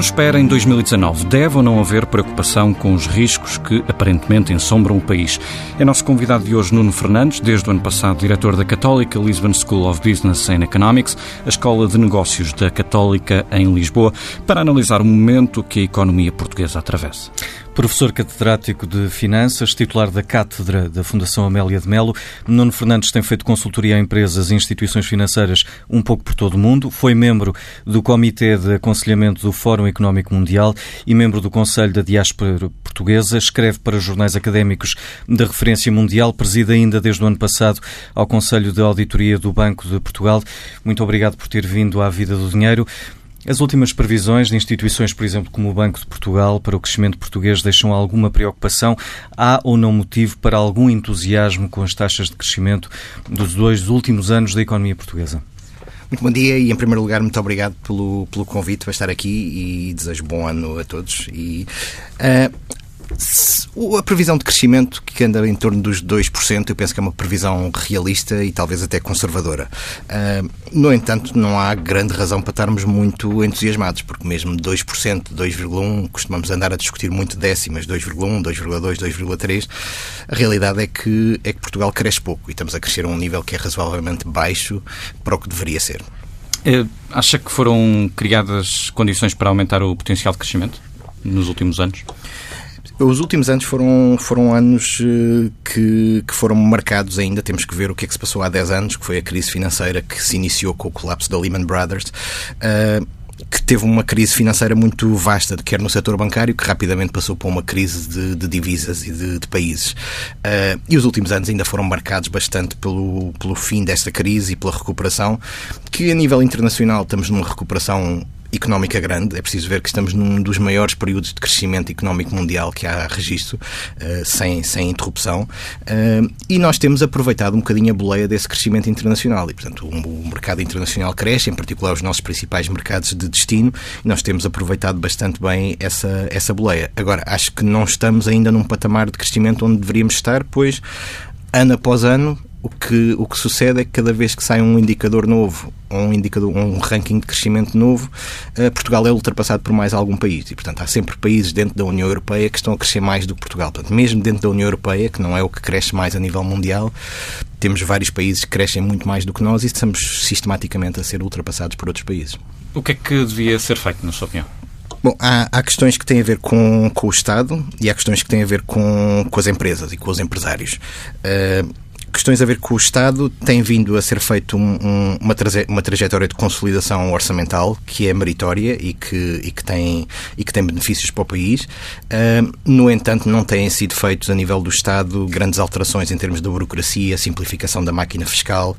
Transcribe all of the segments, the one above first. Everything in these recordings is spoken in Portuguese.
Nos espera em 2019? Deve ou não haver preocupação com os riscos que aparentemente ensombram o país? É nosso convidado de hoje Nuno Fernandes, desde o ano passado diretor da Católica Lisbon School of Business and Economics, a Escola de Negócios da Católica em Lisboa, para analisar o momento que a economia portuguesa atravessa. Professor catedrático de Finanças, titular da Cátedra da Fundação Amélia de Melo, Nuno Fernandes tem feito consultoria a empresas e instituições financeiras um pouco por todo o mundo, foi membro do Comitê de Aconselhamento do Fórum Económico Mundial e membro do Conselho da Diáspora Portuguesa, escreve para jornais académicos da referência mundial, preside ainda desde o ano passado ao Conselho de Auditoria do Banco de Portugal. Muito obrigado por ter vindo à Vida do Dinheiro. As últimas previsões de instituições, por exemplo, como o Banco de Portugal, para o crescimento português deixam alguma preocupação? Há ou não motivo para algum entusiasmo com as taxas de crescimento dos dois últimos anos da economia portuguesa? Muito bom dia e, em primeiro lugar, muito obrigado pelo, pelo convite para estar aqui e desejo bom ano a todos. E, uh, a previsão de crescimento que anda em torno dos 2%, eu penso que é uma previsão realista e talvez até conservadora. Uh, no entanto, não há grande razão para estarmos muito entusiasmados, porque mesmo 2%, 2,1%, costumamos andar a discutir muito décimas, 2,1%, 2,2%, 2,3%. A realidade é que, é que Portugal cresce pouco e estamos a crescer a um nível que é razoavelmente baixo para o que deveria ser. É, acha que foram criadas condições para aumentar o potencial de crescimento nos últimos anos? Os últimos anos foram, foram anos eh, que, que foram marcados ainda. Temos que ver o que é que se passou há 10 anos, que foi a crise financeira que se iniciou com o colapso da Lehman Brothers. Uh, que teve uma crise financeira muito vasta, quer no setor bancário, que rapidamente passou por uma crise de, de divisas e de, de países. Uh, e os últimos anos ainda foram marcados bastante pelo, pelo fim desta crise e pela recuperação, que a nível internacional estamos numa recuperação económica grande. É preciso ver que estamos num dos maiores períodos de crescimento económico mundial que há registro, uh, sem, sem interrupção. Uh, e nós temos aproveitado um bocadinho a boleia desse crescimento internacional. E, portanto, o, mercado internacional cresce, em particular os nossos principais mercados de destino, e nós temos aproveitado bastante bem essa, essa boleia. Agora, acho que não estamos ainda num patamar de crescimento onde deveríamos estar, pois ano após ano o que, o que sucede é que cada vez que sai um indicador novo, um, indicador, um ranking de crescimento novo, uh, Portugal é ultrapassado por mais algum país. E, portanto, há sempre países dentro da União Europeia que estão a crescer mais do que Portugal. Portanto, mesmo dentro da União Europeia, que não é o que cresce mais a nível mundial, temos vários países que crescem muito mais do que nós e estamos sistematicamente a ser ultrapassados por outros países. O que é que devia ser feito, na sua opinião? Bom, há, há, questões que têm a ver com, com o Estado e há questões que têm a ver com, com as empresas e com os empresários. Uh, questões a ver com o Estado, tem vindo a ser feito um, um, uma, traje, uma trajetória de consolidação orçamental que é meritória e que, e que, tem, e que tem benefícios para o país. Uh, no entanto, não têm sido feitos a nível do Estado grandes alterações em termos da burocracia, simplificação da máquina fiscal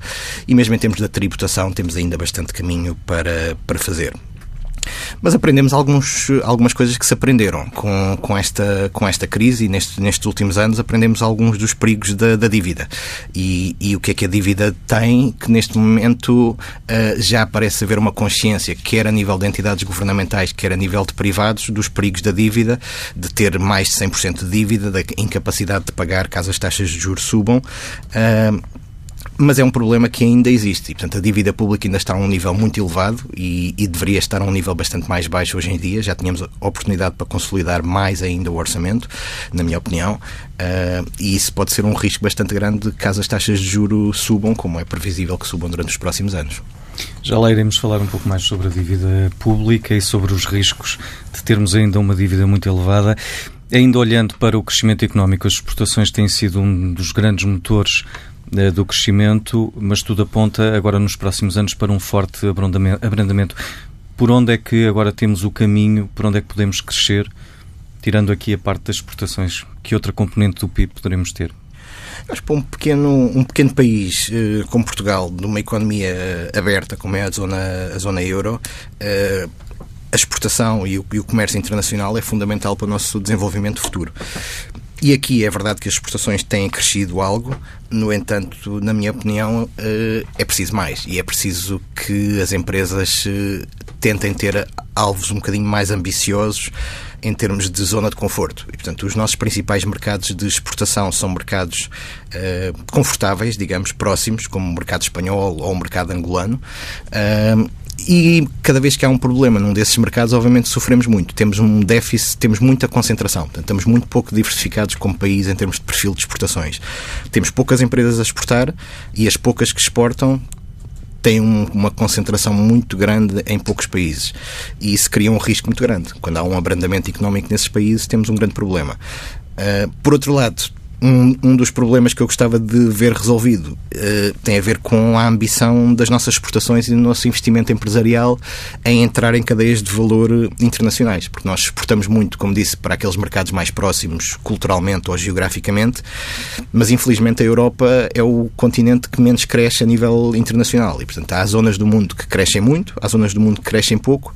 e mesmo em termos da tributação temos ainda bastante caminho para, para fazer. Mas aprendemos alguns, algumas coisas que se aprenderam com, com, esta, com esta crise e neste, nestes últimos anos aprendemos alguns dos perigos da, da dívida. E, e, o que é que a dívida tem que neste momento uh, já parece haver uma consciência, quer a nível de entidades governamentais, quer a nível de privados, dos perigos da dívida, de ter mais de 100% de dívida, da incapacidade de pagar caso as taxas de juros subam. Uh, mas é um problema que ainda existe. E, portanto, a dívida pública ainda está a um nível muito elevado e, e, deveria estar a um nível bastante mais baixo hoje em dia. Já tínhamos oportunidade para consolidar mais ainda o orçamento, na minha opinião, uh, e isso pode ser um risco bastante grande caso as taxas de juro subam, como é previsível que subam durante os próximos anos. Já lá iremos falar um pouco mais sobre a dívida pública e sobre os riscos de termos ainda uma dívida muito elevada. Ainda olhando para o crescimento económico, as exportações têm sido um dos grandes motores do crescimento, mas tudo aponta agora nos próximos anos para um forte abrandamento. Por onde é que agora temos o caminho, por onde é que podemos crescer, tirando aqui a parte das exportações? Que outra componente do PIB poderemos ter? Que para um pequeno, um pequeno país eh, como Portugal, numa economia aberta como é a zona, a zona euro, eh, a exportação e o, e o comércio internacional é fundamental para o nosso desenvolvimento futuro. E aqui é verdade que as exportações têm crescido algo, no entanto, na minha opinião, eh, é preciso mais e é preciso que as empresas eh, tentem ter alvos um bocadinho mais ambiciosos em termos de zona de conforto. E, portanto, os nossos principais mercados de exportação são mercados uh, confortáveis, digamos, próximos, como o mercado espanhol ou o mercado angolano. Uh, e cada vez que há um problema num desses mercados, obviamente sofremos muito. Temos um déficit, temos muita concentração. Portanto, estamos muito pouco diversificados como país em termos de perfil de exportações. Temos poucas empresas a exportar e as poucas que exportam têm um, uma concentração muito grande em poucos países. E isso cria um risco muito grande. Quando há um abrandamento económico nesses países, temos um grande problema. Uh, por outro lado, um, um dos problemas que eu gostava de ver resolvido. Uh, tem a ver com a ambição das nossas exportações e do nosso investimento empresarial em entrar em cadeias de valor internacionais, porque nós exportamos muito, como disse, para aqueles mercados mais próximos, culturalmente ou geograficamente, mas infelizmente a Europa é o continente que menos cresce a nível internacional e, portanto, há zonas do mundo que crescem muito, há zonas do mundo que crescem pouco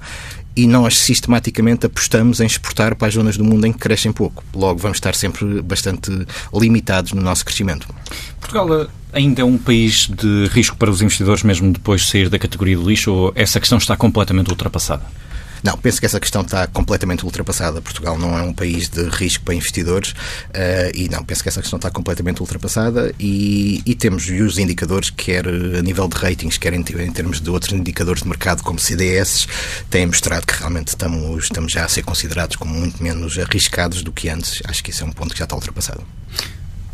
e nós sistematicamente apostamos em exportar para as zonas do mundo em que crescem pouco. Logo, vamos estar sempre bastante limitados no nosso crescimento. Portugal eh, ainda é um país de risco para os investidores, mesmo depois de sair da categoria do lixo, ou essa questão está completamente ultrapassada? Não, penso que essa questão está completamente ultrapassada. Portugal não é um país de risco para investidores uh, e não, penso que essa questão está completamente ultrapassada e, e, temos os indicadores, quer a nível de ratings, quer em, em, termos de outros indicadores de mercado como CDS, têm mostrado que realmente estamos, estamos já a ser considerados como muito menos arriscados do que antes. Acho que isso é um ponto que já está ultrapassado.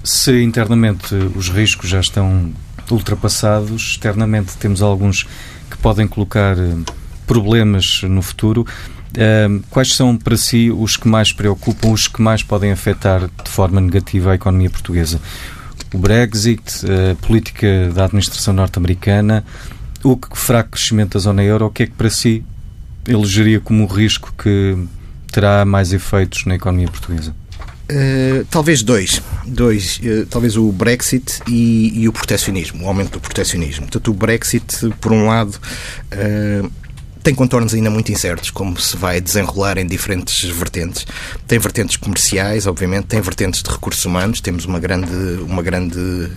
Se internamente os riscos já estão ultrapassados, externamente temos alguns que podem colocar eh, problemas no futuro. quais são para si os que mais preocupam, os que mais podem afetar de forma negativa a economia portuguesa? O Brexit, a política da administração norte-americana, o fraco crescimento da zona euro, o que é que para si elegeria como risco que terá mais efeitos na economia portuguesa? Uh, talvez dois. dois uh, talvez o Brexit e, e, o proteccionismo, o aumento do proteccionismo. Portanto, o Brexit, por um lado, uh, tem contornos ainda muito incertos, como se vai desenrolar em diferentes vertentes. Tem vertentes comerciais, obviamente, tem vertentes de recursos humanos. Temos uma grande, uma grande, uh,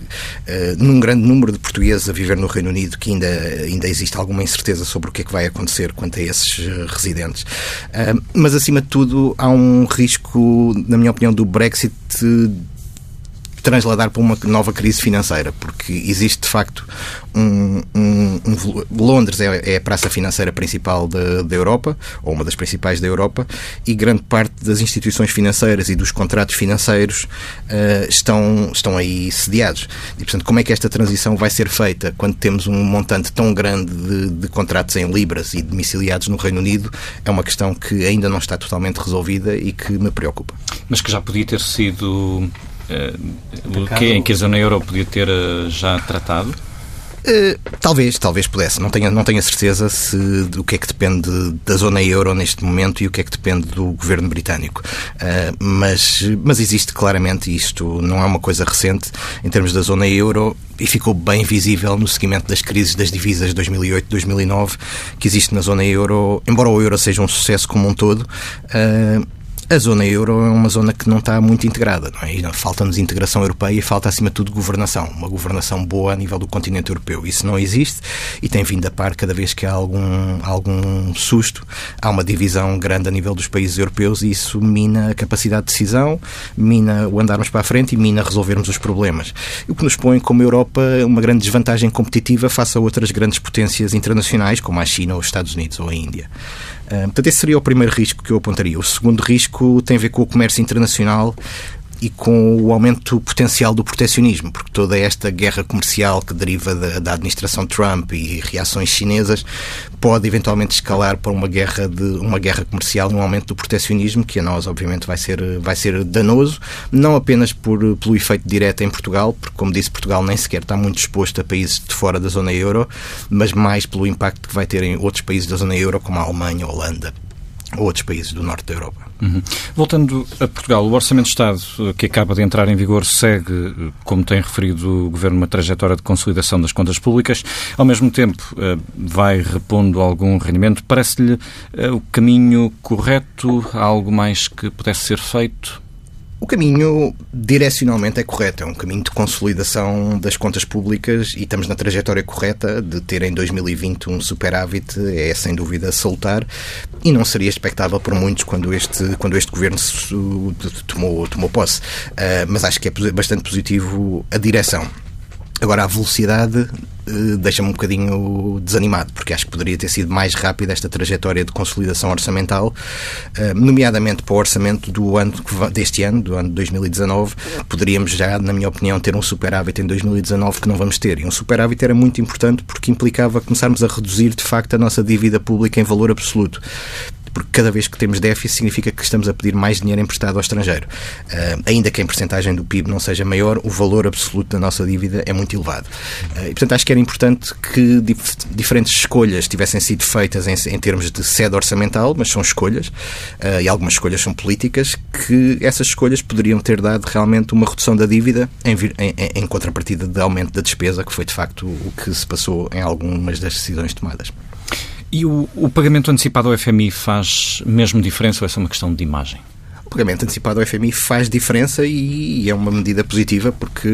num grande número de portugueses a viver no Reino Unido que ainda, ainda existe alguma incerteza sobre o que é que vai acontecer quanto a esses uh, residentes. Uh, mas, acima de tudo, há um risco, na minha opinião, do Brexit transladar para uma nova crise financeira, porque existe de facto um. um, um Londres é, é, a praça financeira principal da, Europa, ou uma das principais da Europa, e grande parte das instituições financeiras e dos contratos financeiros uh, estão, estão aí sediados. E, portanto, como é que esta transição vai ser feita quando temos um montante tão grande de, de contratos em libras e domiciliados no Reino Unido? É uma questão que ainda não está totalmente resolvida e que me preocupa. Mas que já podia ter sido uh, que, em que a zona euro podia ter uh, já tratado? Uh, talvez, talvez pudesse. Não tenho, não tenho a certeza se do que é que depende da zona euro neste momento e o que é que depende do governo britânico. Uh, mas, mas existe claramente isto, não é uma coisa recente em termos da zona euro e ficou bem visível no seguimento das crises das divisas de 2008-2009 que existe na zona euro. Embora o euro seja um sucesso como um todo, uh, a zona euro é uma zona que não está muito integrada. É? Falta-nos integração europeia e falta, acima de tudo, governação. Uma governação boa a nível do continente europeu. Isso não existe e tem vindo a par cada vez que há algum, algum susto. Há uma divisão grande a nível dos países europeus e isso mina a capacidade de decisão, mina o andarmos para a frente e mina resolvermos os problemas. O que nos põe, como Europa, uma grande desvantagem competitiva face a outras grandes potências internacionais, como a China, os Estados Unidos ou a Índia. Portanto, esse seria o primeiro risco que eu apontaria. O segundo risco tem a ver com o comércio internacional e com o aumento potencial do proteccionismo, porque toda esta guerra comercial que deriva da, da, administração Trump e reações chinesas pode eventualmente escalar para uma guerra de uma guerra comercial e um aumento do proteccionismo que a nós obviamente vai ser vai ser danoso, não apenas por pelo efeito direto em Portugal, porque como disse Portugal nem sequer está muito exposto a países de fora da zona euro, mas mais pelo impacto que vai ter em outros países da zona euro como a Alemanha, a Holanda, a outros países do norte da Europa. Uhum. Voltando a Portugal, o Orçamento de Estado que acaba de entrar em vigor segue, como tem referido o Governo, uma trajetória de consolidação das contas públicas. Ao mesmo tempo, eh, vai repondo algum rendimento. Parece-lhe eh, o caminho correto? Há algo mais que pudesse ser feito? O caminho, direcionalmente, é correto. É um caminho de consolidação das contas públicas e estamos na trajetória correta de ter em 2020 um superávit, é sem dúvida salutar e não seria expectável por muitos quando este, quando este governo tomou, tomou posse. Uh, mas acho que é bastante positivo a direção. Agora, a velocidade uh, deixa-me um bocadinho desanimado, porque acho que poderia ter sido mais rápida esta trajetória de consolidação orçamental, uh, nomeadamente para o orçamento do ano deste ano, do ano de 2019. Poderíamos já, na minha opinião, ter um superávit em 2019 que não vamos ter. E um superávit era muito importante porque implicava começarmos a reduzir, de facto, a nossa dívida pública em valor absoluto porque cada vez que temos déficit significa que estamos a pedir mais dinheiro emprestado ao estrangeiro. Uh, ainda que a porcentagem do PIB não seja maior, o valor absoluto da nossa dívida é muito elevado. Uh, e, portanto, acho que era importante que dif diferentes escolhas tivessem sido feitas em, em, termos de sede orçamental, mas são escolhas, uh, e algumas escolhas são políticas, que essas escolhas poderiam ter dado realmente uma redução da dívida em, em, em contrapartida de aumento da despesa, que foi de facto o que se passou em algumas das decisões tomadas. E o, o pagamento antecipado ao FMI faz mesmo diferença ou é só uma questão de imagem? Pagamento antecipado ao FMI faz diferença e é uma medida positiva porque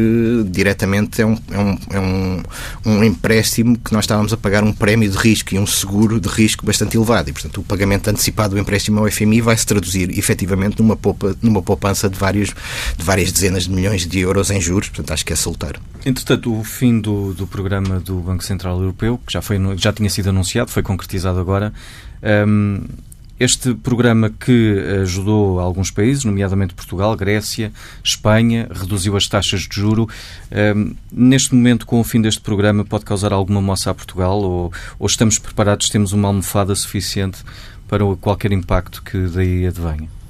diretamente é um, é um, é um, um empréstimo que nós estávamos a pagar um prémio de risco e um seguro de risco bastante elevado e, portanto, o pagamento antecipado do empréstimo ao FMI vai se traduzir efetivamente numa, poupa, numa poupança de, vários, de várias dezenas de milhões de euros em juros, portanto, acho que é salutar. Entretanto, o fim do, do programa do Banco Central Europeu, que já, foi, já tinha sido anunciado, foi concretizado agora, um, este programa que ajudou alguns países, nomeadamente Portugal, Grécia, Espanha, reduziu as taxas de juro. Um, neste momento, com o fim deste programa, pode causar alguma moça a Portugal ou, ou estamos preparados, temos uma almofada suficiente para qualquer impacto que daí advenha?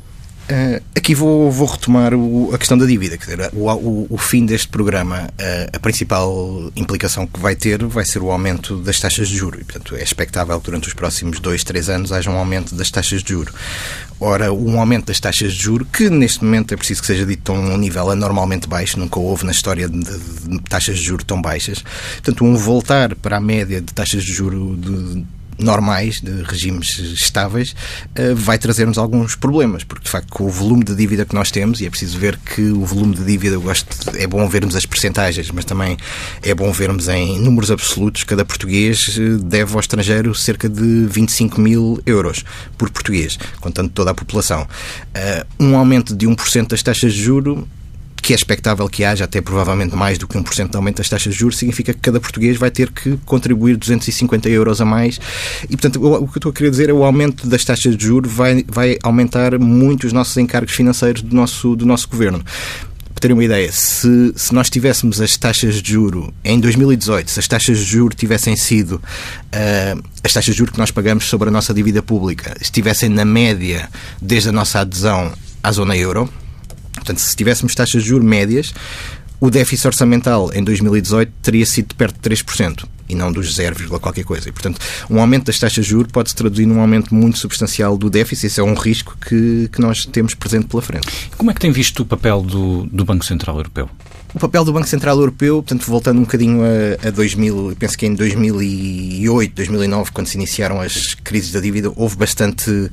Uh, aqui vou, vou retomar o, a questão da dívida. Quer dizer, o, o, o fim deste programa, uh, a principal implicação que vai ter vai ser o aumento das taxas de juros. E, portanto, é expectável que durante os próximos dois, três anos haja um aumento das taxas de juros. Ora, um aumento das taxas de juros, que neste momento é preciso que seja dito a um nível anormalmente baixo, nunca houve na história de, de, de taxas de juros tão baixas. Portanto, um voltar para a média de taxas de juros de normais, de regimes estáveis, uh, vai trazer-nos alguns problemas, porque de facto com o volume de dívida que nós temos, e é preciso ver que o volume de dívida, eu gosto, é bom vermos as percentagens, mas também é bom vermos em números absolutos, cada português eh, deve ao estrangeiro cerca de 25 mil euros por português, contando toda a população. Uh, um aumento de 1% das taxas de juro que é expectável que haja até provavelmente mais do que 1% de aumento das taxas de juros, significa que cada português vai ter que contribuir 250 euros a mais. E, portanto, o que eu estou a querer dizer é o aumento das taxas de juros vai, vai aumentar muito os nossos encargos financeiros do nosso, do nosso governo para terem uma ideia, se, se nós tivéssemos as taxas de juro em 2018, se as taxas de juro tivessem sido uh, as taxas de juro que nós pagamos sobre a nossa dívida pública, estivessem na média desde a nossa adesão à zona euro, Portanto, se tivéssemos taxas de juros médias, o déficit orçamental em 2018 teria sido de perto de 3% e não dos 0, qualquer coisa. E, portanto, um aumento das taxas de juros pode se traduzir num aumento muito substancial do déficit. Esse é um risco que, que nós temos presente pela frente. Como é que tem visto o papel do, do Banco Central Europeu? O papel do Banco Central Europeu, portanto, voltando um bocadinho a, a 2000, penso que em 2008, 2009, quando se iniciaram as crises da dívida, houve bastante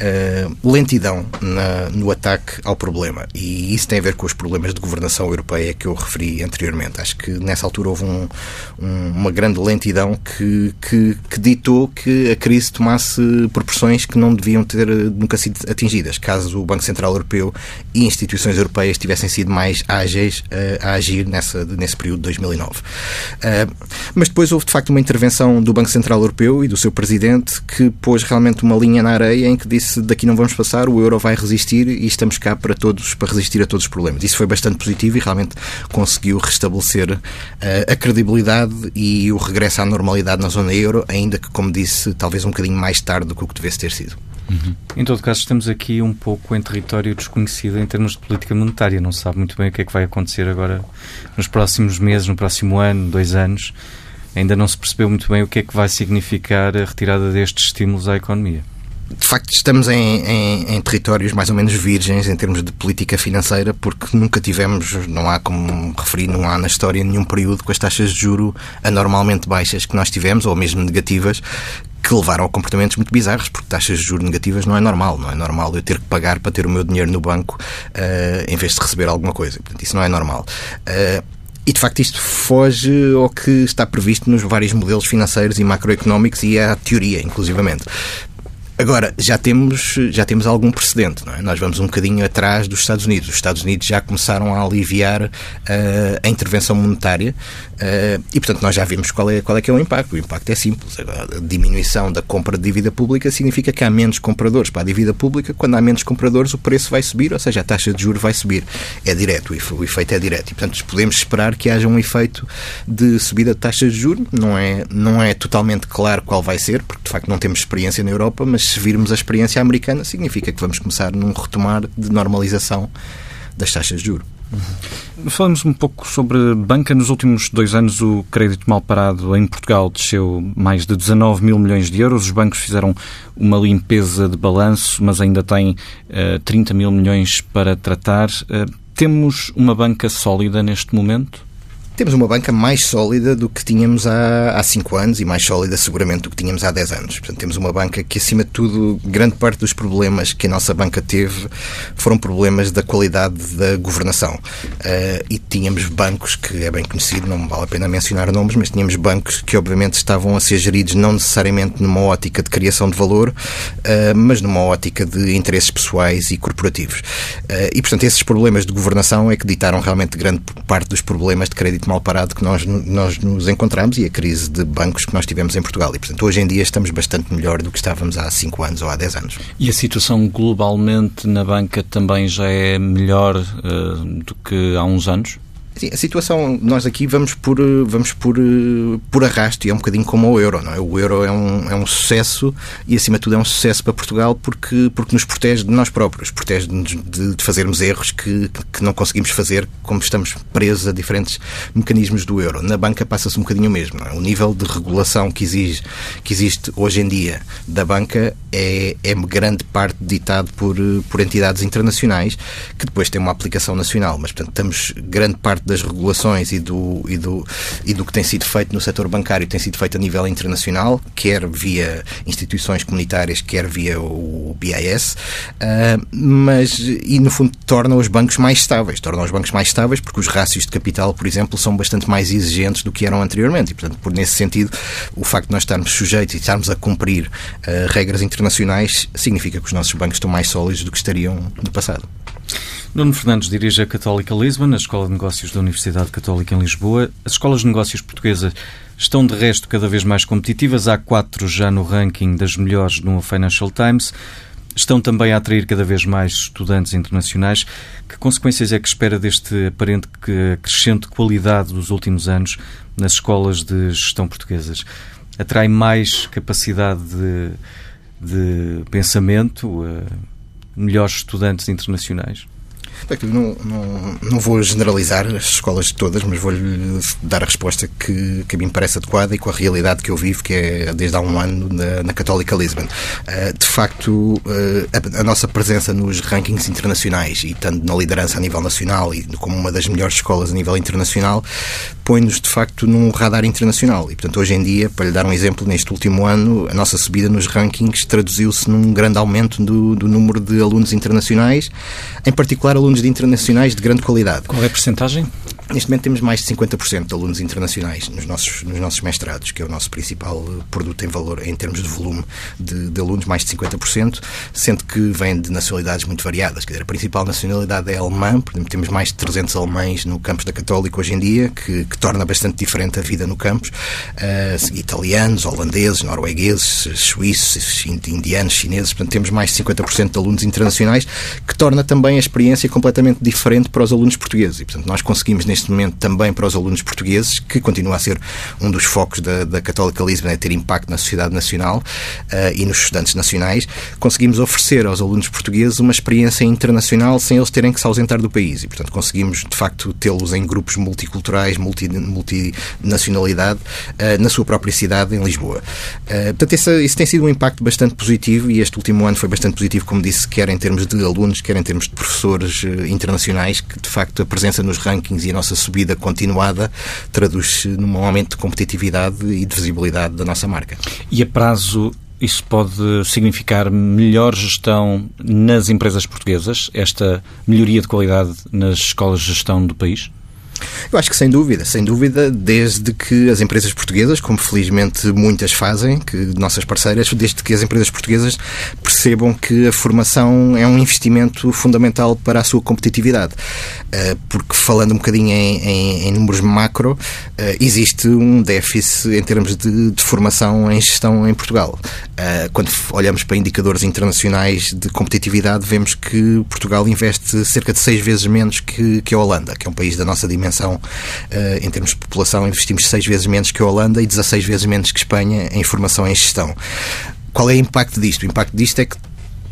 uh, lentidão na, no ataque ao problema. E isso tem a ver com os problemas de governação europeia que eu referi anteriormente. Acho que nessa altura houve um, um, uma grande lentidão que, que, que, ditou que a crise tomasse proporções que não deviam ter nunca sido atingidas, caso o Banco Central Europeu e instituições europeias tivessem sido mais ágeis. Uh, a agir nessa, nesse período de 2009. Uh, mas depois houve, de facto, uma intervenção do Banco Central Europeu e do seu presidente que pôs realmente uma linha na areia em que disse daqui não vamos passar, o euro vai resistir e estamos cá para todos, para resistir a todos os problemas. Isso foi bastante positivo e realmente conseguiu restabelecer uh, a credibilidade e o regresso à normalidade na zona euro, ainda que, como disse, talvez um bocadinho mais tarde do que o que devesse ter sido. Uhum. Em todo caso, estamos aqui um pouco em território desconhecido em termos de política monetária. Não se sabe muito bem o que é que vai acontecer agora nos próximos meses, no próximo ano, dois anos. Ainda não se percebeu muito bem o que é que vai significar a retirada destes estímulos à economia. De facto, estamos em, em, em, territórios mais ou menos virgens em termos de política financeira, porque nunca tivemos, não há como referir, não há na história nenhum período com as taxas de juro anormalmente baixas que nós tivemos, ou mesmo negativas, que levaram a comportamentos muito bizarros, porque taxas de juros negativas não é normal. Não é normal eu ter que pagar para ter o meu dinheiro no banco uh, em vez de receber alguma coisa. Portanto, isso não é normal. Uh, e de facto isto foge ao que está previsto nos vários modelos financeiros e macroeconómicos e à teoria, inclusivamente. Agora, já temos, já temos algum precedente, não é? Nós vamos um bocadinho atrás dos Estados Unidos. Os Estados Unidos já começaram a aliviar uh, a intervenção monetária uh, e, portanto, nós já vimos qual é, qual é que é o impacto. O impacto é simples. A diminuição da compra de dívida pública significa que há menos compradores para a dívida pública. Quando há menos compradores, o preço vai subir, ou seja, a taxa de juros vai subir. É direto, o efeito é direto. E, portanto, podemos esperar que haja um efeito de subida de taxas de juros. Não é, não é totalmente claro qual vai ser, porque, de facto, não temos experiência na Europa, mas se virmos a experiência americana, significa que vamos começar num retomar de normalização das taxas de juros. Uhum. Falamos um pouco sobre banca. Nos últimos dois anos, o crédito mal parado em Portugal desceu mais de 19 mil milhões de euros. Os bancos fizeram uma limpeza de balanço, mas ainda têm uh, 30 mil milhões para tratar. Uh, temos uma banca sólida neste momento? Temos uma banca mais sólida do que tínhamos há, há cinco anos e mais sólida seguramente do que tínhamos há 10 anos. Portanto, temos uma banca que, acima de tudo, grande parte dos problemas que a nossa banca teve foram problemas da qualidade da governação. Uh, e tínhamos bancos, que é bem conhecido, não vale a pena mencionar nomes, mas tínhamos bancos que, obviamente, estavam a ser geridos não necessariamente numa ótica de criação de valor, uh, mas numa ótica de interesses pessoais e corporativos. Uh, e, portanto, esses problemas de governação é que ditaram realmente grande parte dos problemas de crédito mal parado que nós, nós nos encontramos e a crise de bancos que nós tivemos em Portugal. E, portanto, hoje em dia estamos bastante melhor do que estávamos há 5 anos ou há 10 anos. E a situação globalmente na banca também já é melhor uh, do que há uns anos? Sim, a situação, nós aqui vamos por, vamos por, por arrasto e é um bocadinho como o euro, não é? O euro é um, é um sucesso e, acima de tudo, é um sucesso para Portugal porque, porque nos protege de nós próprios, protege-nos de, de, fazermos erros que, que não conseguimos fazer como estamos presos a diferentes mecanismos do euro. Na banca passa-se um bocadinho o mesmo, é? O nível de regulação que, exige, que existe hoje em dia da banca é, é grande parte ditado por, por entidades internacionais que depois têm uma aplicação nacional, mas, portanto, estamos grande parte das regulações e do, e, do, e do que tem sido feito no setor bancário tem sido feito a nível internacional, quer via instituições comunitárias, quer via o BIS, uh, ah, mas, e no fundo torna os bancos mais estáveis, torna os bancos mais estáveis porque os rácios de capital, por exemplo, são bastante mais exigentes do que eram anteriormente e, portanto, por nesse sentido, o facto de nós estarmos sujeitos e estarmos a cumprir uh, regras internacionais significa que os nossos bancos estão mais sólidos do que estariam no passado. Nuno Fernandes dirige a Católica Lisbon, a Escola de Negócios da Universidade Católica em Lisboa. As escolas de negócios portuguesas estão, de resto, cada vez mais competitivas. Há quatro já no ranking das melhores no Financial Times. Estão também a atrair cada vez mais estudantes internacionais. Que consequências é que espera deste aparente crescente qualidade dos últimos anos nas escolas de gestão portuguesas? Atrai mais capacidade de, de pensamento, uh, melhores estudantes internacionais? Não, não, não vou generalizar as escolas todas, mas vou-lhe dar a resposta que, que me parece adequada e com a realidade que eu vivo, que é desde há um ano na, na Católica Lisbon. Uh, de facto, uh, a, a, nossa presença nos rankings internacionais e tanto na liderança a nível nacional e como uma das melhores escolas a nível internacional, põe-nos de facto num radar internacional. E, portanto, hoje em dia, para lhe dar um exemplo, neste último ano, a nossa subida nos rankings traduziu-se num grande aumento do, do número de alunos internacionais, em particular alunos de internacionais de grande qualidade. Qual é a percentagem? Neste momento temos mais de 50% de alunos internacionais nos nossos, nos nossos mestrados, que é o nosso principal produto em valor, em termos de volume de, de alunos, mais de 50%, sendo que vêm de nacionalidades muito variadas. Quer dizer, a principal nacionalidade é alemã, por exemplo, temos mais de 300 alemães no campus da Católica hoje em dia, que, que torna bastante diferente a vida no campus. Uh, italianos, holandeses, noruegueses, suíços, indianos, chineses, portanto temos mais de 50% de alunos internacionais, que torna também a experiência completamente diferente para os alunos portugueses. E, portanto, nós conseguimos neste neste momento também para os alunos portugueses, que continua a ser um dos focos da, da Católica Lisbon, é ter impacto na sociedade nacional uh, e nos estudantes nacionais, conseguimos oferecer aos alunos portugueses uma experiência internacional sem eles terem que se ausentar do país. E, portanto, conseguimos, de facto, tê-los em grupos multiculturais, multi, multinacionalidade, uh, na sua própria cidade, em Lisboa. Uh, portanto, esse, isso tem sido um impacto bastante positivo e este último ano foi bastante positivo, como disse, quer em termos de alunos, quer em termos de professores internacionais, que, de facto, a presença nos rankings e a nossa subida continuada traduz-se num aumento de competitividade e de visibilidade da nossa marca. E a prazo isso pode significar melhor gestão nas empresas portuguesas, esta melhoria de qualidade nas escolas de gestão do país? Eu acho que sem dúvida, sem dúvida, desde que as empresas portuguesas, como felizmente muitas fazem, que nossas parceiras, desde que as empresas portuguesas percebam que a formação é um investimento fundamental para a sua competitividade. Eh, porque falando um bocadinho em, em, em números macro, eh, existe um déficit em termos de, de formação em gestão em Portugal. Eh, quando olhamos para indicadores internacionais de competitividade, vemos que Portugal investe cerca de seis vezes menos que, que a Holanda, que é um país da nossa dimensão uh, em termos de população, investimos seis vezes menos que a Holanda e 16 vezes menos que Espanha em formação em gestão. Qual é o impacto disto? O impacto disto é que,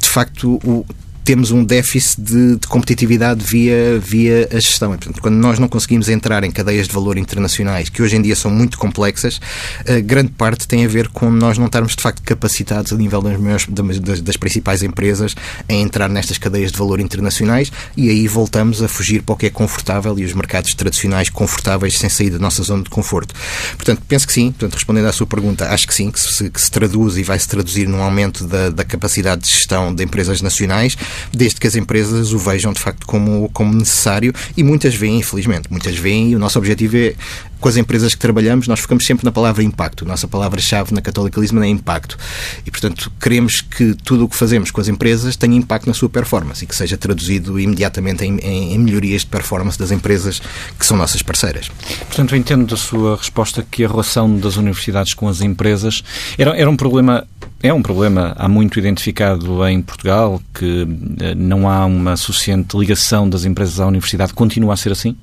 de facto, o, temos um déficit de, de, competitividade via, via a gestão. E, portanto, quando nós não conseguimos entrar em cadeias de valor internacionais, que hoje em dia são muito complexas, a grande parte tem a ver com nós não estarmos de facto capacitados a nível das, maiores, das, das principais empresas a entrar nestas cadeias de valor internacionais e aí voltamos a fugir para o que é confortável e os mercados tradicionais confortáveis sem sair da nossa zona de conforto. Portanto, penso que sim. Portanto, respondendo à sua pergunta, acho que sim, que se, que se traduz e vai se traduzir num aumento da, da capacidade de gestão de empresas nacionais desde que as empresas o vejam de facto como, como necessário e muitas veem, infelizmente, muitas veem e o nosso objetivo é com as empresas que trabalhamos, nós ficamos sempre na palavra impacto. A nossa palavra-chave na Catolicalismo é impacto. E, portanto, queremos que tudo o que fazemos com as empresas tenha impacto na sua performance e que seja traduzido imediatamente em, em melhorias de performance das empresas que são nossas parceiras. Portanto, eu entendo da sua resposta que a relação das universidades com as empresas era, era um problema é um problema há muito identificado em Portugal que eh, não há uma suficiente ligação das empresas à universidade. Continua a ser assim?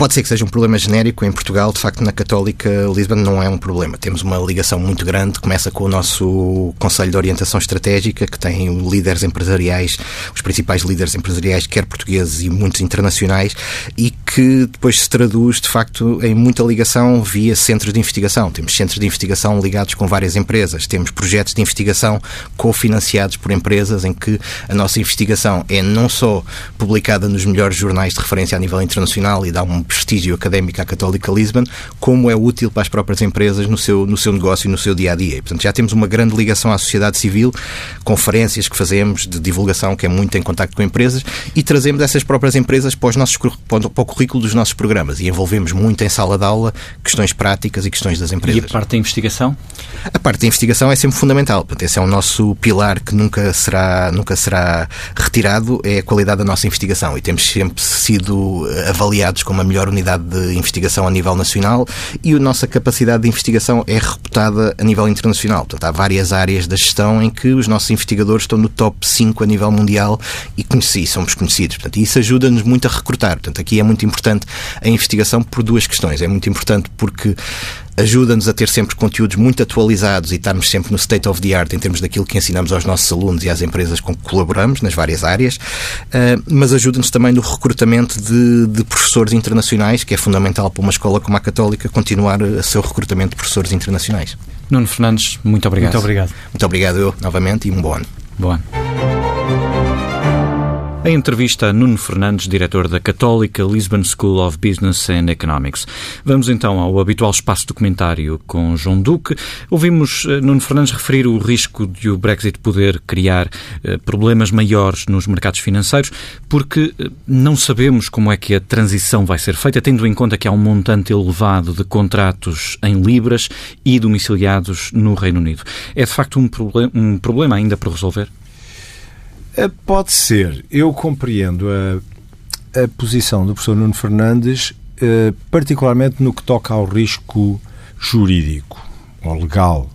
Pode ser que seja um problema genérico em Portugal, de facto, na Católica Lisbon não é um problema. Temos uma ligação muito grande, começa com o nosso Conselho de Orientação Estratégica, que tem líderes empresariais, os principais líderes empresariais, quer portugueses e muitos internacionais, e que depois se traduz, de facto, em muita ligação via centros de investigação. Temos centros de investigação ligados com várias empresas, temos projetos de investigação cofinanciados por empresas, em que a nossa investigação é não só publicada nos melhores jornais de referência a nível internacional e dá um prestígio académico à Católica Lisbon, como é útil para as próprias empresas no seu, no seu negócio e no seu dia a dia. E, portanto, já temos uma grande ligação à sociedade civil, conferências que fazemos de divulgação, que é muito em contato com empresas, e trazemos essas próprias empresas para, os nossos, para o currículo dos nossos programas e envolvemos muito em sala de aula questões práticas e questões das empresas. E a parte da investigação? A parte da investigação é sempre fundamental. Portanto, esse é o nosso pilar que nunca será, nunca será retirado, é a qualidade da nossa investigação. E temos sempre sido avaliados como a melhor unidade de investigação a nível nacional e a nossa capacidade de investigação é reputada a nível internacional. Portanto, há várias áreas da gestão em que os nossos investigadores estão no top 5 a nível mundial e conheci, somos conhecidos. Portanto, isso ajuda-nos muito a recrutar. Portanto, aqui é muito importante a investigação por duas questões. É muito importante porque ajuda-nos a ter sempre conteúdos muito atualizados e estarmos sempre no state of the art em termos daquilo que ensinamos aos nossos alunos e às empresas com que colaboramos nas várias áreas, uh, mas ajuda-nos também no recrutamento de, de, professores internacionais, que é fundamental para uma escola como a Católica continuar a seu recrutamento de professores internacionais. Nuno Fernandes, muito obrigado. Muito obrigado. Muito obrigado eu, novamente, e um bom ano. Bom ano. A entrevista a Nuno Fernandes, diretor da Católica Lisbon School of Business and Economics. Vamos então ao habitual espaço documentário com João Duque. Ouvimos eh, Nuno Fernandes referir o risco de o Brexit poder criar eh, problemas maiores nos mercados financeiros, porque eh, não sabemos como é que a transição vai ser feita, tendo em conta que há um montante elevado de contratos em libras e domiciliados no Reino Unido. É de facto um, um problema ainda para resolver? Eh, pode ser. Eu compreendo a, a posição do professor Nuno Fernandes, eh, particularmente no que toca ao risco jurídico ou legal,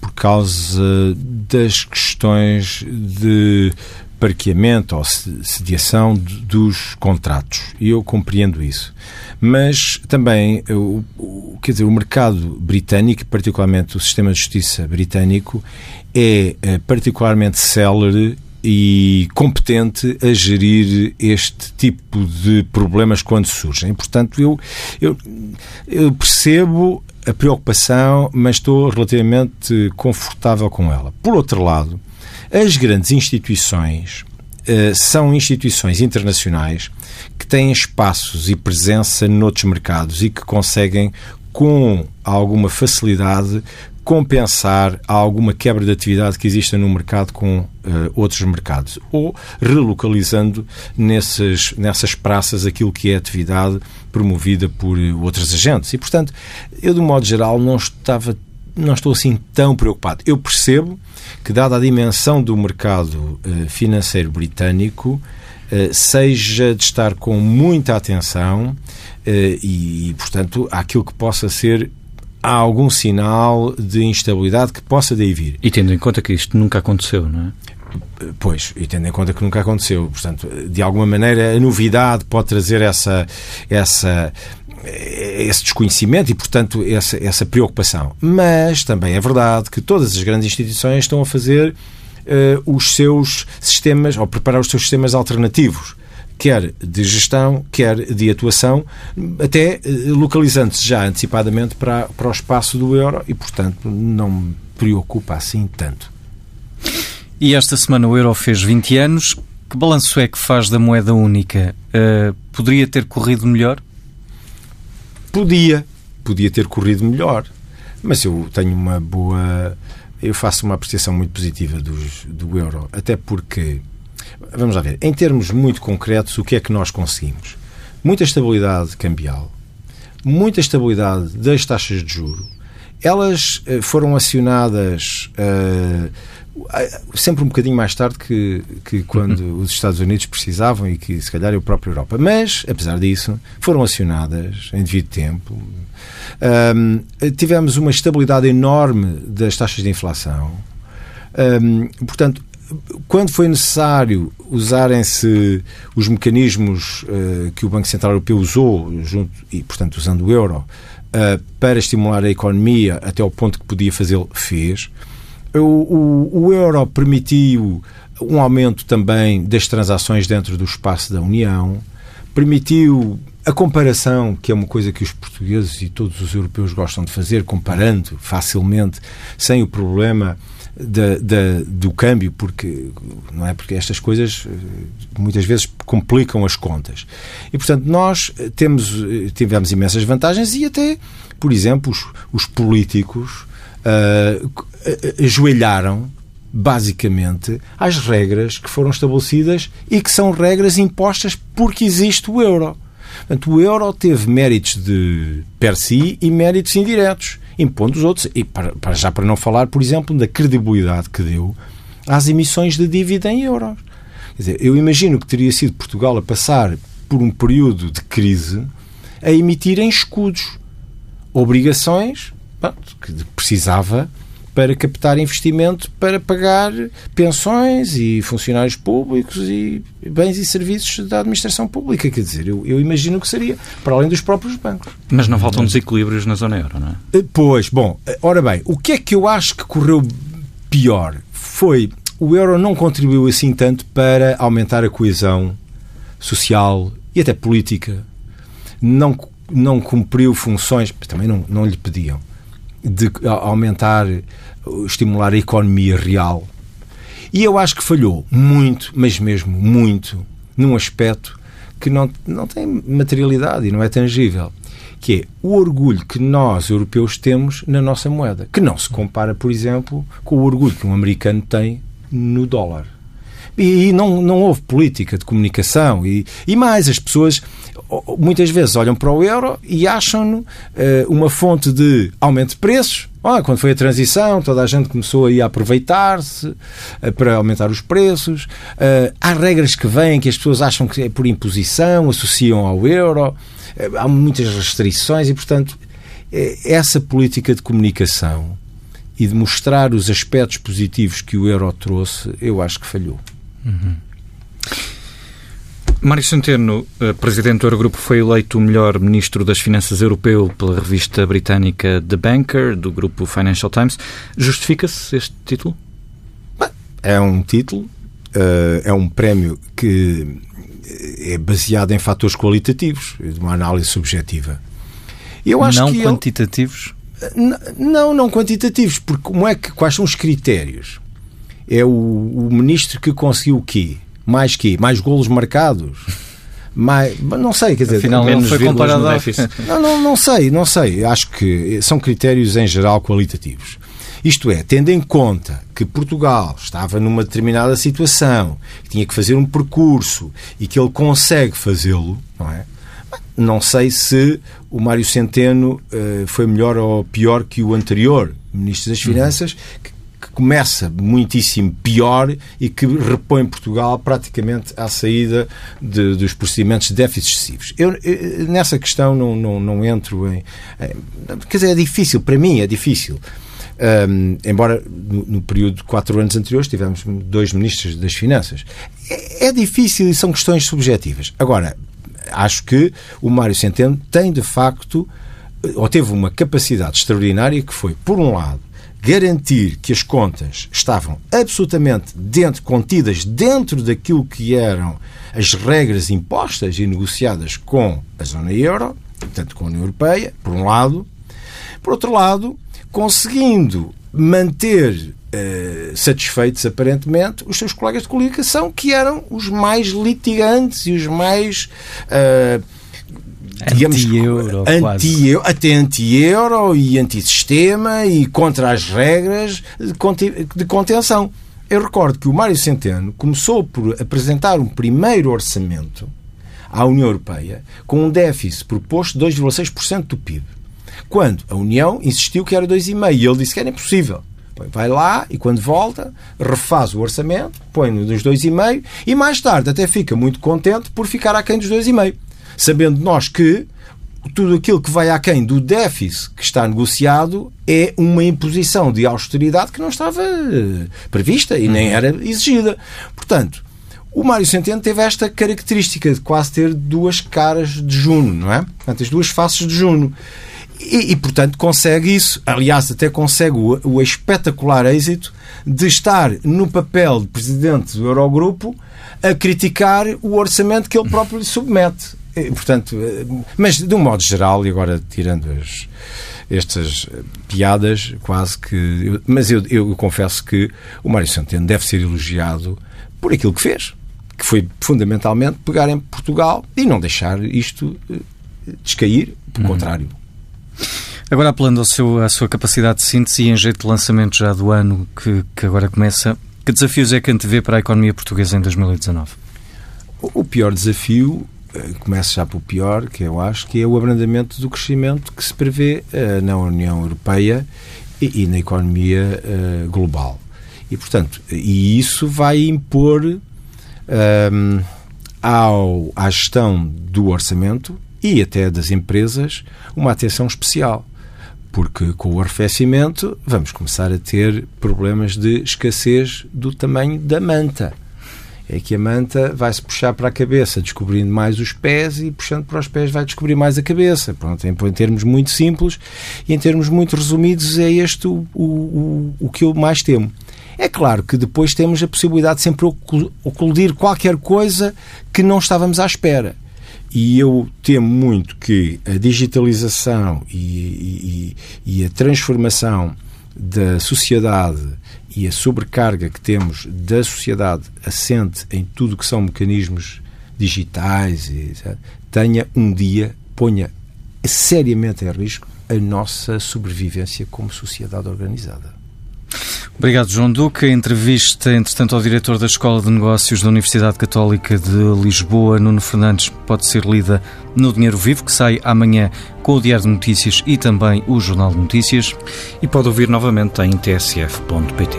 por causa das questões de parqueamento ou sediação dos contratos. E eu compreendo isso. Mas também, o, quer dizer, o mercado britânico, particularmente o sistema de justiça britânico, é eh, particularmente célere e competente a gerir este tipo de problemas quando surgem. Portanto, eu, eu, eu percebo a preocupação, mas estou relativamente confortável com ela. Por outro lado, as grandes instituições uh, são instituições internacionais que têm espaços e presença noutros mercados e que conseguem, com alguma facilidade, compensar alguma quebra de atividade que exista no mercado com uh, outros mercados ou relocalizando nessas, nessas praças aquilo que é atividade promovida por uh, outros agentes. E, portanto, eu, de um modo geral, não estava não estou assim tão preocupado. Eu percebo que, dada a dimensão do mercado uh, financeiro britânico, seja de estar com muita atenção e, portanto, aquilo que possa ser há algum sinal de instabilidade que possa daí vir. E tendo em conta que isto nunca aconteceu, não é? Pois, e tendo em conta que nunca aconteceu, portanto, de alguma maneira a novidade pode trazer essa, essa, esse desconhecimento e, portanto, essa, essa preocupação. Mas também é verdade que todas as grandes instituições estão a fazer uh, os seus sistemas, ou preparar os seus sistemas alternativos quer de gestão, quer de atuação, até eh, localizando-se já antecipadamente para, para o espaço do euro e, portanto, não me preocupa assim tanto. E esta semana o euro fez 20 anos. Que balanço é que faz da moeda única? Uh, poderia ter corrido melhor? Podia. Podia ter corrido melhor. Mas eu tenho uma boa. Eu faço uma apreciação muito positiva dos, do euro. Até porque Vamos lá ver. Em termos muito concretos, o que é que nós conseguimos? Muita estabilidade cambial, muita estabilidade das taxas de juro. Elas eh, foram acionadas uh, sempre um bocadinho mais tarde que, que quando uhum. os Estados Unidos precisavam e que, se calhar, a própria Europa. Mas, apesar disso, foram acionadas em devido tempo. Um, tivemos uma estabilidade enorme das taxas de inflação. Um, portanto, quando foi necessário usarem-se os mecanismos uh, que o Banco Central Europeu usou, junto, e portanto usando o euro, uh, para estimular a economia até ao ponto que podia fazê-lo, fez. O, o, o, euro permitiu um aumento também das transações dentro do espaço da União, permitiu a comparação, que é uma coisa que os portugueses e todos os europeus gostam de fazer, comparando facilmente, sem o problema da, da, do câmbio, porque não é porque estas coisas eh, muitas vezes complicam as contas. E portanto nós temos eh, tivemos imensas vantagens e até, por exemplo, os, os políticos uh, ajoelharam basicamente às regras que foram estabelecidas e que são regras impostas porque existe o euro. Portanto, o euro teve méritos de per si e méritos indiretos impondo os outros. E para, para, já para não falar, por exemplo, da credibilidade que deu às emissões de dívida em euros. Quer dizer, eu imagino que teria sido Portugal a passar por um período de crise a emitir em escudos obrigações que precisava para captar investimento para pagar pensões e funcionários públicos e bens e serviços da administração pública. Quer dizer, eu, eu imagino que seria para além dos próprios bancos. Mas não faltam desequilíbrios na zona euro, não é? Eh, pois, bom, eh, ora bem, o que é que eu acho que correu pior? Foi o euro não contribuiu assim tanto para aumentar a coesão social e até política. Não, não cumpriu funções, também não, não lhe pediam de aumentar, estimular a economia real. E eu acho que falhou muito, mas mesmo muito, num aspecto que não, não tem materialidade e não é tangível, que é o orgulho que nós, europeus, temos na nossa moeda, que não se compara, por exemplo, com o orgulho que um americano tem no dólar. E, não, não houve política de comunicação. E, e mais, as pessoas muitas vezes olham para o euro e acham-no uh, uma fonte de aumento de preços. Oh, quando foi a transição, toda a gente começou a aproveitar-se uh, para aumentar os preços. Uh, há regras que vêm que as pessoas acham que é por imposição, associam ao euro. há muitas restrições e, portanto, essa política de comunicação e de mostrar os aspectos positivos que o euro trouxe, eu acho que falhou. Uhum. Mário Centeno, eh, presidente do Eurogrupo, foi eleito o melhor ministro das Finanças europeu pela revista britânica The Banker, do grupo Financial Times. Justifica-se este título? É um título, eh, é um prémio que é baseado em fatores qualitativos, de uma análise subjetiva. Eu acho não que quantitativos? Ele... Não, não quantitativos, porque como é que, quais são os critérios? É o, o ministro que conseguiu o quê? Mais quê? Mais golos marcados? Mais, não sei, quer dizer, Afinal, não foi comparado ao não, não, não sei, não sei. Acho que são critérios em geral qualitativos. Isto é, tendo em conta que Portugal estava numa determinada situação, que tinha que fazer um percurso e que ele consegue fazê-lo, não é? Não sei se o Mário Centeno uh, foi melhor ou pior que o anterior Ministro das Finanças, que, que começa muitíssimo pior e que repõe Portugal praticamente à saída de, dos procedimentos de déficit excessivos. Eu, eu, nessa questão não, não, não entro em, em. Quer dizer, é difícil, para mim é difícil. Um, embora no, no, período de quatro anos anteriores tivemos dois ministros das Finanças. É, é, difícil e são questões subjetivas. Agora, acho que o Mário Centeno tem de facto, ou teve uma capacidade extraordinária que foi, por um lado, garantir que as contas estavam absolutamente dentro, contidas dentro daquilo que eram as regras impostas e negociadas com a zona euro, portanto com a União Europeia, por um lado. Por outro lado, conseguindo manter Uh, satisfeitos, aparentemente, os seus colegas de coligação, que eram os mais litigantes e os mais. Uh, digamos, anti-euro, anti até anti-euro e anti-sistema e contra as regras de contenção. Eu recordo que o Mário Centeno começou por apresentar um primeiro orçamento à União Europeia com um déficit proposto de 2,6% do PIB. Quando a União insistiu que era 2,5% e ele disse que era impossível. Vai lá e quando volta, refaz o orçamento, põe nos 2,5% e mais tarde até fica muito contente por ficar aquém dos 2,5%. Sabendo nós que tudo aquilo que vai aquém do déficit que está negociado é uma imposição de austeridade que não estava eh, prevista e nem uhum. era exigida. Portanto, o Mário Centeno teve esta característica de quase ter duas caras de Juno, não é? Portanto, as duas faces de Juno. E, e, portanto, consegue isso. Aliás, até consegue o, o, espetacular êxito de estar no papel de presidente do Eurogrupo a criticar o orçamento que ele próprio lhe submete. E, portanto, eh, mas de um modo geral, e agora tirando as, estas piadas, quase que. Eu, mas eu, eu confesso que o Mário Centeno deve ser elogiado por aquilo que fez, que foi fundamentalmente pegar em Portugal e não deixar isto eh, descair, pelo uhum. contrário Agora, apelando ao seu, à sua capacidade de síntese e em jeito de lançamento já do ano que, que agora começa, que desafios é que antevê para a economia portuguesa em 2019? O pior desafio, eh, começa já pelo pior, que eu acho, que é o abrandamento do crescimento que se prevê uh, na União Europeia e, e na economia uh, global. E, portanto, e isso vai impor ehm, ao, à gestão do orçamento e até das empresas uma atenção especial porque com o arrefecimento vamos começar a ter problemas de escassez do tamanho da manta. É que a manta vai-se puxar para a cabeça, descobrindo mais os pés e puxando para os pés vai descobrir mais a cabeça. Pronto, em, termos muito simples e em termos muito resumidos é este o, o, o que eu mais temo. É claro que depois temos a possibilidade de sempre ocludir qualquer coisa que não estávamos à espera. E eu temo muito que a digitalização e, e, e, a transformação da sociedade e a sobrecarga que temos da sociedade assente em tudo que são mecanismos digitais tenha um dia, ponha seriamente em risco a nossa sobrevivência como sociedade organizada. Obrigado, João Duque. A entrevista, entretanto, ao diretor da Escola de Negócios da Universidade Católica de Lisboa, Nuno Fernandes, pode ser lida no Dinheiro Vivo, que sai amanhã com o Diário de Notícias e também o Jornal de Notícias. E pode ouvir novamente em tsf.pt.